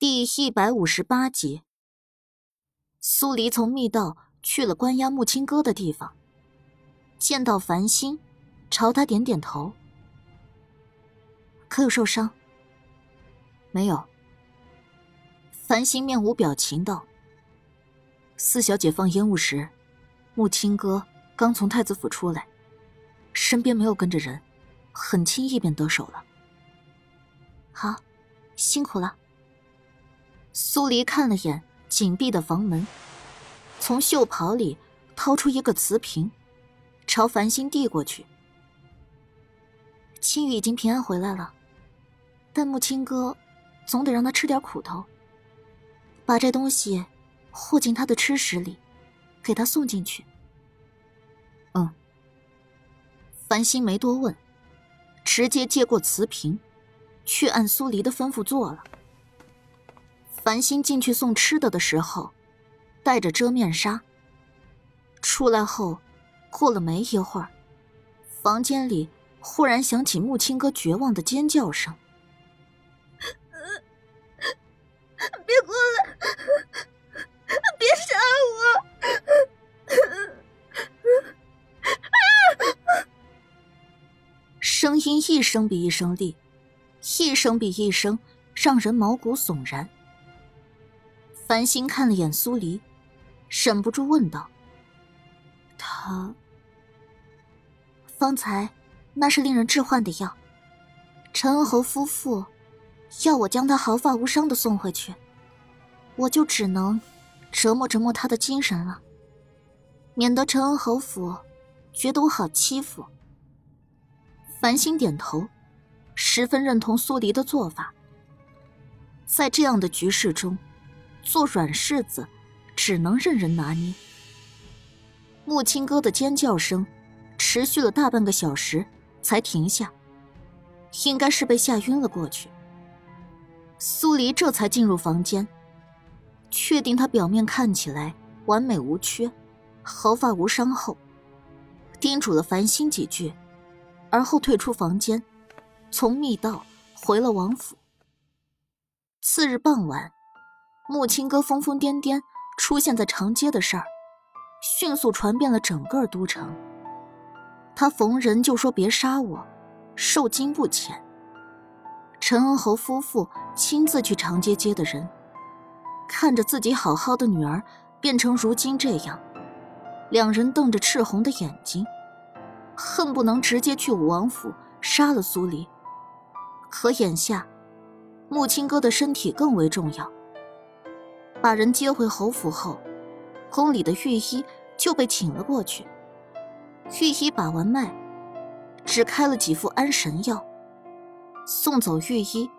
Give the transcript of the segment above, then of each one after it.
第一百五十八集，苏黎从密道去了关押木青哥的地方，见到繁星，朝他点点头。可有受伤？没有。繁星面无表情道：“四小姐放烟雾时，木青哥刚从太子府出来，身边没有跟着人，很轻易便得手了。好，辛苦了。”苏黎看了眼紧闭的房门，从袖袍里掏出一个瓷瓶，朝繁星递过去。青羽已经平安回来了，但木青哥总得让他吃点苦头。把这东西和进他的吃食里，给他送进去。嗯。繁星没多问，直接接过瓷瓶，去按苏黎的吩咐做了。繁星进去送吃的的时候，戴着遮面纱。出来后，过了没一会儿，房间里忽然响起木青哥绝望的尖叫声：“别过来！别杀我！”声音一声比一声厉，一声比一声让人毛骨悚然。繁星看了眼苏黎，忍不住问道：“他方才那是令人置换的药，陈恩侯夫妇要我将他毫发无伤的送回去，我就只能折磨折磨他的精神了，免得陈恩侯府觉得我好欺负。”繁星点头，十分认同苏黎的做法，在这样的局势中。做软柿子，只能任人拿捏。木青哥的尖叫声持续了大半个小时才停下，应该是被吓晕了过去。苏黎这才进入房间，确定他表面看起来完美无缺，毫发无伤后，叮嘱了繁星几句，而后退出房间，从密道回了王府。次日傍晚。木青哥疯疯癫癫出现在长街的事儿，迅速传遍了整个都城。他逢人就说别杀我，受惊不浅。陈恩侯夫妇亲自去长街接的人，看着自己好好的女儿变成如今这样，两人瞪着赤红的眼睛，恨不能直接去武王府杀了苏黎。可眼下，木青哥的身体更为重要。把人接回侯府后，宫里的御医就被请了过去。御医把完脉，只开了几副安神药。送走御医，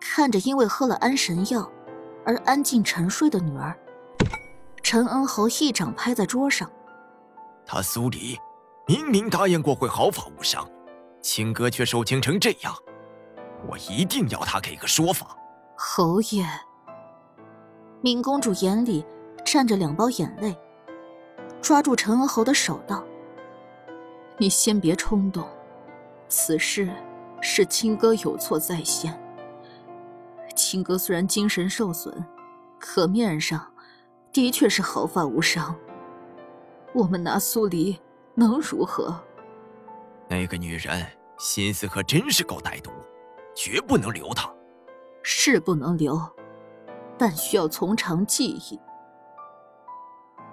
看着因为喝了安神药而安静沉睡的女儿，陈恩侯一掌拍在桌上：“他苏黎明明答应过会毫发无伤，亲哥却受惊成这样，我一定要他给个说法。”侯爷。敏公主眼里站着两包眼泪，抓住陈恩侯的手道：“你先别冲动，此事是亲哥有错在先。亲哥虽然精神受损，可面上的确是毫发无伤。我们拿苏黎能如何？那个女人心思可真是够歹毒，绝不能留她。是不能留。”但需要从长计议。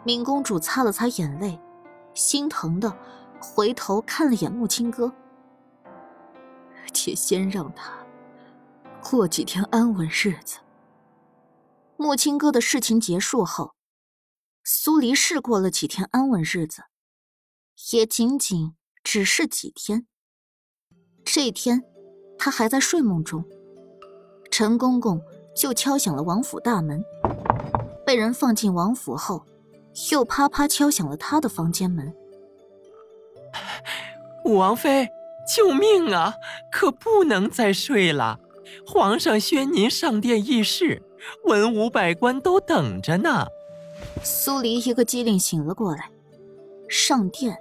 敏公主擦了擦眼泪，心疼的回头看了眼木青哥。且先让他过几天安稳日子。木青哥的事情结束后，苏黎是过了几天安稳日子，也仅仅只是几天。这一天，他还在睡梦中，陈公公。就敲响了王府大门，被人放进王府后，又啪啪敲响了他的房间门。武王妃，救命啊！可不能再睡了，皇上宣您上殿议事，文武百官都等着呢。苏黎一个机灵醒了过来，上殿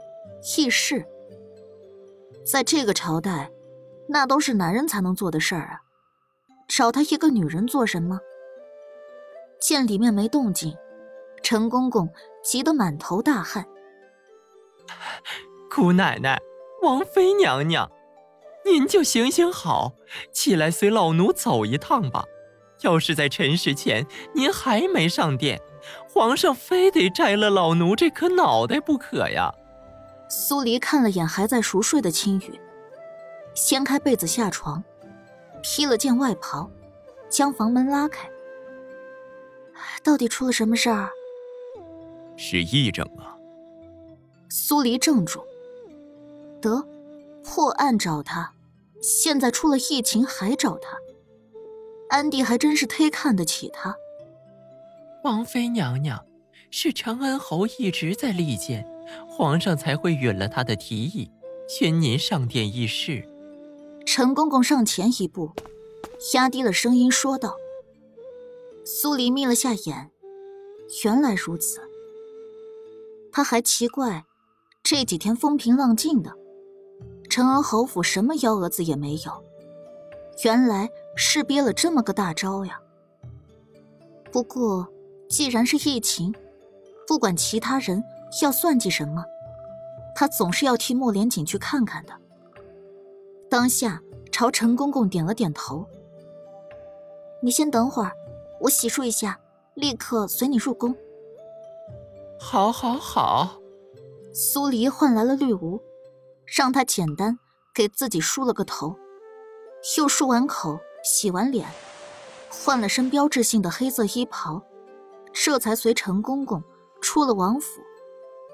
议事，在这个朝代，那都是男人才能做的事儿啊。找她一个女人做什么？见里面没动静，陈公公急得满头大汗。姑奶奶，王妃娘娘，您就行行好，起来随老奴走一趟吧。要是在辰时前您还没上殿，皇上非得摘了老奴这颗脑袋不可呀！苏黎看了眼还在熟睡的青羽，掀开被子下床，披了件外袍，将房门拉开。到底出了什么事儿？是议政啊！苏黎怔住。得，破案找他，现在出了疫情还找他。安迪还真是忒看得起他。王妃娘娘，是长安侯一直在力荐，皇上才会允了他的提议，宣您上殿议事。陈公公上前一步，压低了声音说道。苏黎眯了下眼，原来如此。他还奇怪，这几天风平浪静的，承恩侯府什么幺蛾子也没有，原来。是憋了这么个大招呀。不过，既然是疫情，不管其他人要算计什么，他总是要替莫连锦去看看的。当下朝陈公公点了点头：“你先等会儿，我洗漱一下，立刻随你入宫。”好，好，好。苏黎换来了绿芜，让他简单给自己梳了个头，又漱完口。洗完脸，换了身标志性的黑色衣袍，这才随陈公公出了王府，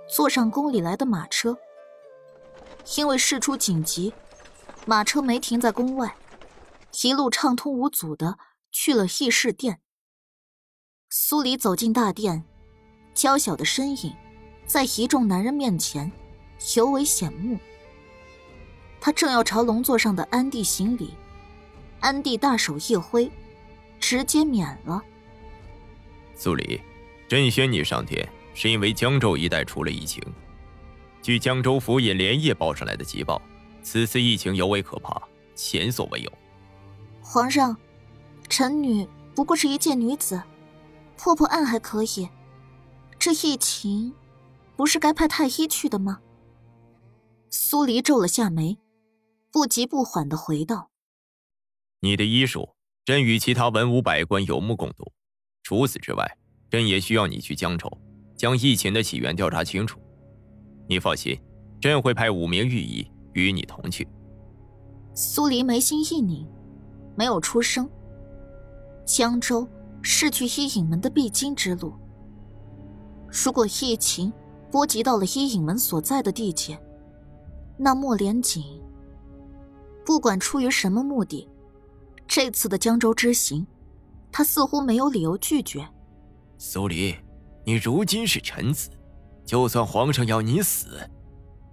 坐上宫里来的马车。因为事出紧急，马车没停在宫外，一路畅通无阻的去了议事殿。苏黎走进大殿，娇小的身影在一众男人面前尤为显目。他正要朝龙座上的安帝行礼。安帝大手一挥，直接免了。苏黎，朕宣你上殿，是因为江州一带出了疫情。据江州府尹连夜报上来的急报，此次疫情尤为可怕，前所未有。皇上，臣女不过是一介女子，破破案还可以，这疫情，不是该派太医去的吗？苏黎皱了下眉，不急不缓的回道。你的医术，朕与其他文武百官有目共睹。除此之外，朕也需要你去江州，将疫情的起源调查清楚。你放心，朕会派五名御医与你同去。苏黎眉心一拧，没有出声。江州是去伊尹门的必经之路。如果疫情波及到了伊尹门所在的地界，那莫连锦不管出于什么目的。这次的江州之行，他似乎没有理由拒绝。苏黎，你如今是臣子，就算皇上要你死，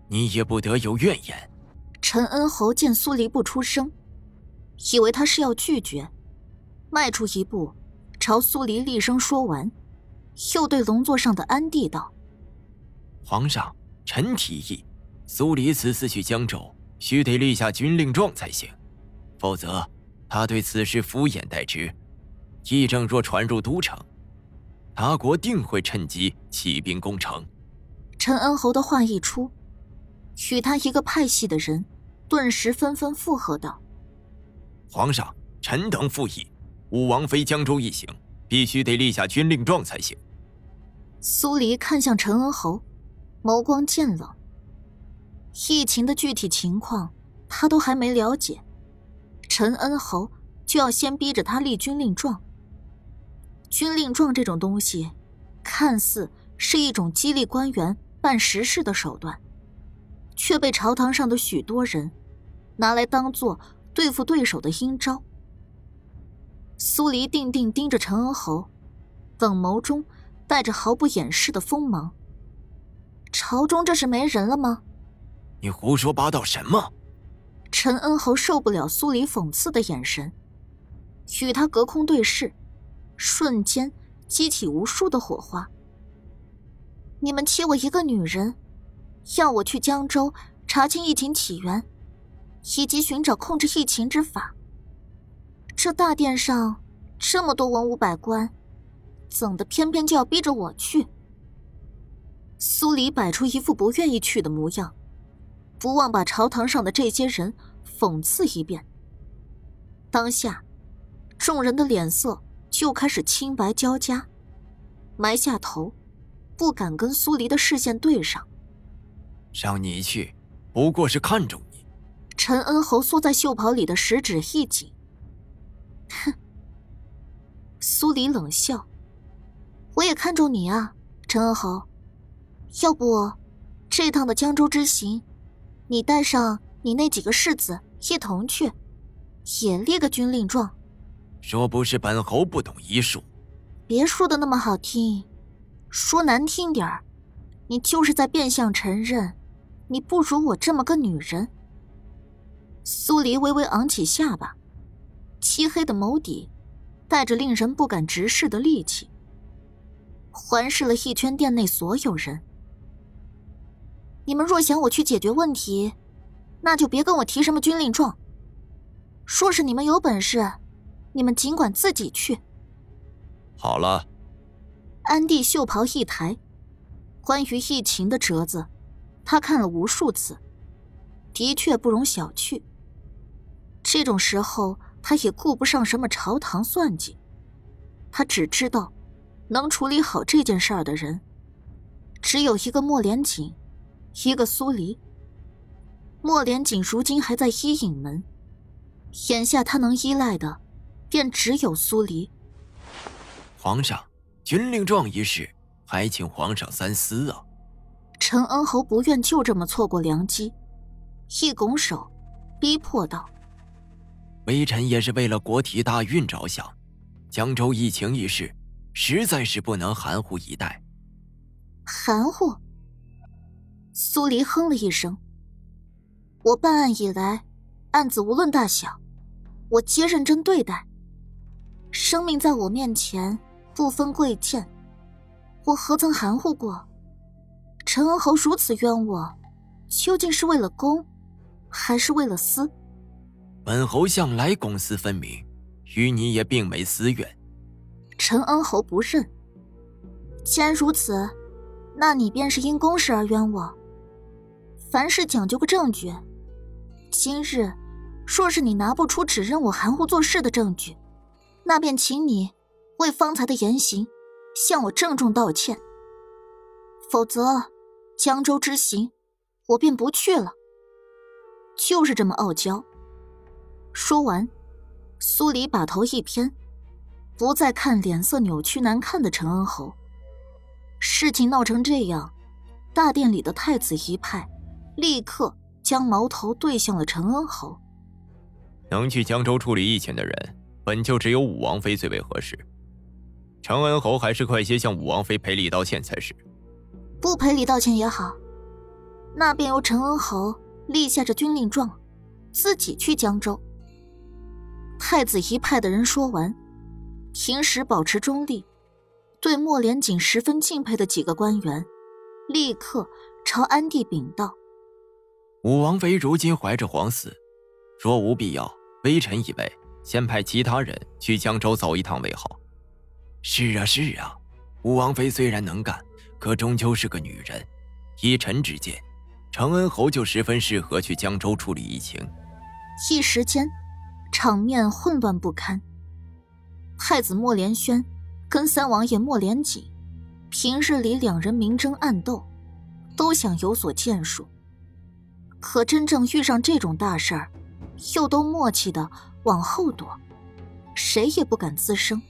你也不得有怨言。陈恩侯见苏黎不出声，以为他是要拒绝，迈出一步，朝苏黎厉声说完，又对龙座上的安帝道：“皇上，臣提议，苏黎此次去江州，须得立下军令状才行，否则。”他对此事敷衍待之，议政若传入都城，他国定会趁机起兵攻城。陈恩侯的话一出，与他一个派系的人顿时纷纷附和道：“皇上，臣等附议，武王妃江州一行必须得立下军令状才行。”苏黎看向陈恩侯，眸光渐冷。疫情的具体情况，他都还没了解。陈恩侯就要先逼着他立军令状。军令状这种东西，看似是一种激励官员办实事的手段，却被朝堂上的许多人拿来当做对付对手的阴招。苏黎定定盯着陈恩侯，冷眸中带着毫不掩饰的锋芒。朝中这是没人了吗？你胡说八道什么？陈恩侯受不了苏黎讽刺的眼神，与他隔空对视，瞬间激起无数的火花。你们欺我一个女人，要我去江州查清疫情起源，以及寻找控制疫情之法。这大殿上这么多文武百官，怎的偏偏就要逼着我去？苏黎摆出一副不愿意去的模样，不忘把朝堂上的这些人讽刺一遍。当下，众人的脸色就开始青白交加，埋下头，不敢跟苏黎的视线对上。让你去，不过是看中你。陈恩侯缩在袖袍里的食指一紧，哼。苏黎冷笑：“我也看中你啊，陈恩侯。要不，这趟的江州之行，你带上你那几个世子一同去，也立个军令状。说不是本侯不懂医术，别说的那么好听，说难听点儿，你就是在变相承认，你不如我这么个女人。”苏黎微微昂起下巴，漆黑的眸底带着令人不敢直视的戾气，环视了一圈店内所有人。你们若想我去解决问题，那就别跟我提什么军令状。说是你们有本事，你们尽管自己去。好了。安帝袖袍一抬，关于疫情的折子，他看了无数次，的确不容小觑。这种时候，他也顾不上什么朝堂算计，他只知道，能处理好这件事儿的人，只有一个莫连锦，一个苏黎。莫连锦如今还在伊尹门，眼下他能依赖的，便只有苏黎。皇上，军令状一事，还请皇上三思啊！陈恩侯不愿就这么错过良机，一拱手，逼迫道。微臣也是为了国体大运着想，江州疫情一事，实在是不能含糊以待。含糊？苏黎哼了一声。我办案以来，案子无论大小，我皆认真对待。生命在我面前不分贵贱，我何曾含糊过？陈恩侯如此冤我，究竟是为了公，还是为了私？本侯向来公私分明，与你也并没私怨。陈恩侯不认。既然如此，那你便是因公事而冤枉。凡事讲究个证据。今日，若是你拿不出指认我含糊做事的证据，那便请你为方才的言行向我郑重道歉。否则，江州之行，我便不去了。就是这么傲娇。说完，苏黎把头一偏，不再看脸色扭曲难看的陈恩侯。事情闹成这样，大殿里的太子一派立刻将矛头对向了陈恩侯。能去江州处理疫情的人，本就只有武王妃最为合适。陈恩侯还是快些向武王妃赔礼道歉才是。不赔礼道歉也好，那便由陈恩侯立下这军令状，自己去江州。太子一派的人说完，平时保持中立，对莫连锦十分敬佩的几个官员，立刻朝安帝禀道：“武王妃如今怀着皇嗣，若无必要，微臣以为先派其他人去江州走一趟为好。”“是啊，是啊，武王妃虽然能干，可终究是个女人。依臣之见，承恩侯就十分适合去江州处理疫情。”一时间。场面混乱不堪。太子莫连轩跟三王爷莫连锦，平日里两人明争暗斗，都想有所建树。可真正遇上这种大事儿，又都默契的往后躲，谁也不敢吱声。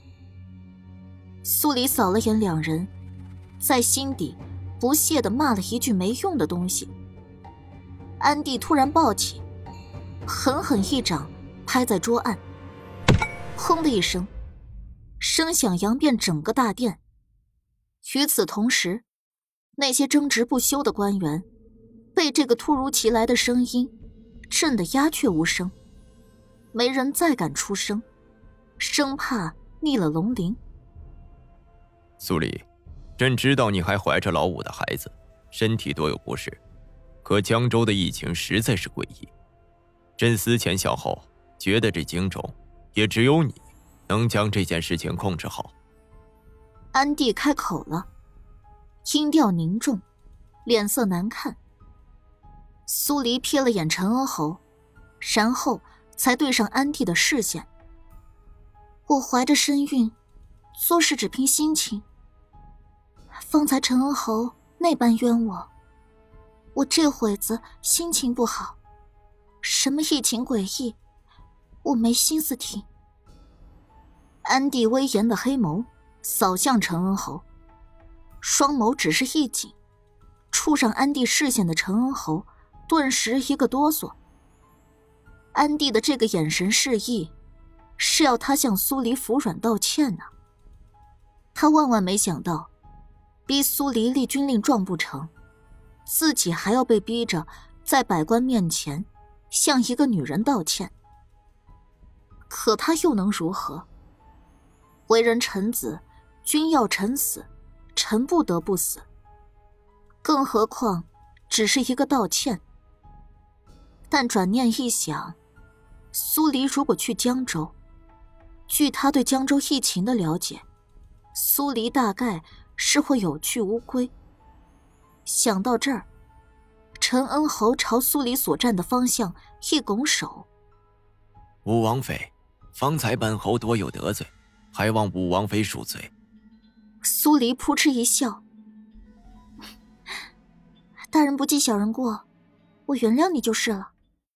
苏黎扫了眼两人，在心底不屑的骂了一句没用的东西。安帝突然暴起，狠狠一掌。拍在桌案，轰的一声，声响扬遍整个大殿。与此同时，那些争执不休的官员被这个突如其来的声音震得鸦雀无声，没人再敢出声，生怕逆了龙鳞。苏黎，朕知道你还怀着老五的孩子，身体多有不适，可江州的疫情实在是诡异。朕思前想后。觉得这荆州，也只有你，能将这件事情控制好。安帝开口了，音调凝重，脸色难看。苏黎瞥了眼陈恩侯，然后才对上安帝的视线。我怀着身孕，做事只凭心情。方才陈恩侯那般冤我，我这会子心情不好，什么疫情诡异，我没心思听。安帝威严的黑眸扫向陈恩侯，双眸只是一紧，触上安帝视线的陈恩侯顿时一个哆嗦。安帝的这个眼神示意，是要他向苏黎服软道歉呢。他万万没想到。逼苏黎立军令状不成，自己还要被逼着在百官面前向一个女人道歉。可他又能如何？为人臣子，君要臣死，臣不得不死。更何况只是一个道歉。但转念一想，苏黎如果去江州，据他对江州疫情的了解，苏黎大概。是会有去无归。想到这儿，陈恩侯朝苏黎所站的方向一拱手：“吴王妃，方才本侯多有得罪，还望武王妃恕罪。”苏黎扑哧一笑：“ 大人不计小人过，我原谅你就是了。”